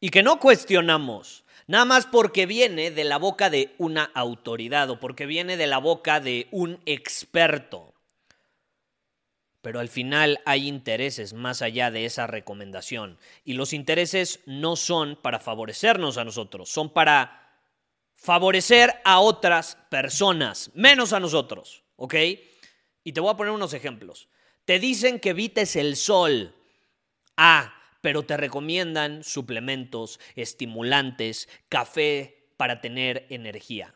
y que no cuestionamos, nada más porque viene de la boca de una autoridad o porque viene de la boca de un experto. Pero al final hay intereses más allá de esa recomendación y los intereses no son para favorecernos a nosotros, son para favorecer a otras personas, menos a nosotros, ¿ok? Y te voy a poner unos ejemplos. Te dicen que evites el sol. Ah, pero te recomiendan suplementos, estimulantes, café para tener energía.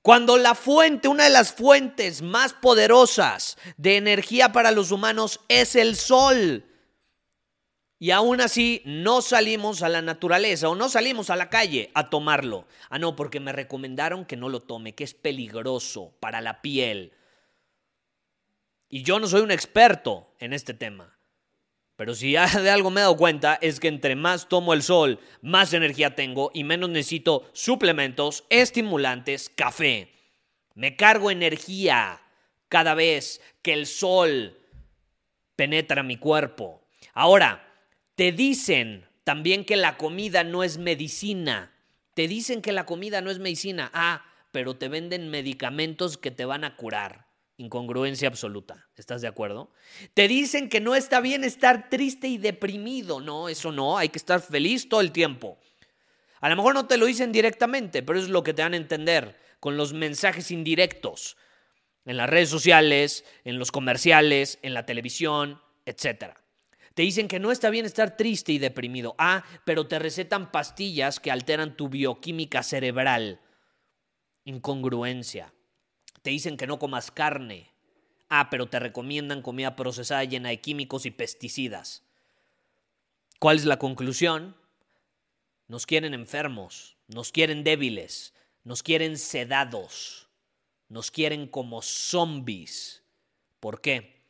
Cuando la fuente, una de las fuentes más poderosas de energía para los humanos es el sol. Y aún así no salimos a la naturaleza o no salimos a la calle a tomarlo. Ah, no, porque me recomendaron que no lo tome, que es peligroso para la piel. Y yo no soy un experto en este tema. Pero si ya de algo me he dado cuenta es que entre más tomo el sol, más energía tengo y menos necesito suplementos, estimulantes, café. Me cargo energía cada vez que el sol penetra mi cuerpo. Ahora, te dicen también que la comida no es medicina. Te dicen que la comida no es medicina. Ah, pero te venden medicamentos que te van a curar. Incongruencia absoluta. ¿Estás de acuerdo? Te dicen que no está bien estar triste y deprimido. No, eso no. Hay que estar feliz todo el tiempo. A lo mejor no te lo dicen directamente, pero es lo que te dan a entender con los mensajes indirectos en las redes sociales, en los comerciales, en la televisión, etc. Te dicen que no está bien estar triste y deprimido. Ah, pero te recetan pastillas que alteran tu bioquímica cerebral. Incongruencia te dicen que no comas carne. Ah, pero te recomiendan comida procesada llena de químicos y pesticidas. ¿Cuál es la conclusión? Nos quieren enfermos, nos quieren débiles, nos quieren sedados, nos quieren como zombies. ¿Por qué?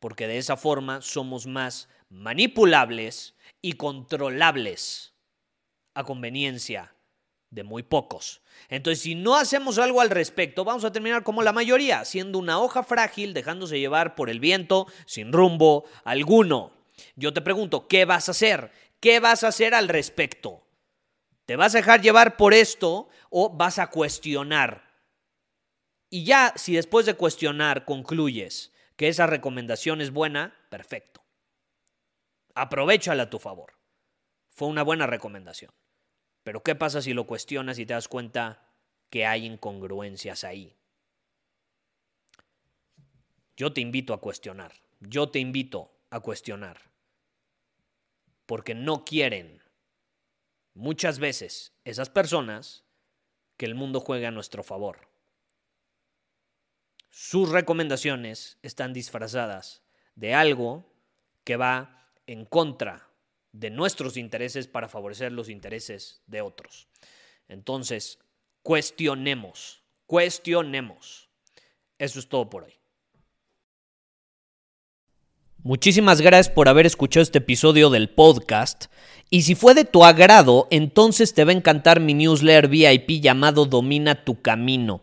Porque de esa forma somos más manipulables y controlables a conveniencia de muy pocos. Entonces, si no hacemos algo al respecto, vamos a terminar como la mayoría, siendo una hoja frágil, dejándose llevar por el viento, sin rumbo alguno. Yo te pregunto, ¿qué vas a hacer? ¿Qué vas a hacer al respecto? ¿Te vas a dejar llevar por esto o vas a cuestionar? Y ya, si después de cuestionar concluyes que esa recomendación es buena, perfecto. Aprovechala a tu favor. Fue una buena recomendación. Pero ¿qué pasa si lo cuestionas y te das cuenta que hay incongruencias ahí? Yo te invito a cuestionar, yo te invito a cuestionar, porque no quieren muchas veces esas personas que el mundo juegue a nuestro favor. Sus recomendaciones están disfrazadas de algo que va en contra de nuestros intereses para favorecer los intereses de otros. Entonces, cuestionemos, cuestionemos. Eso es todo por hoy. Muchísimas gracias por haber escuchado este episodio del podcast. Y si fue de tu agrado, entonces te va a encantar mi newsletter VIP llamado Domina tu Camino.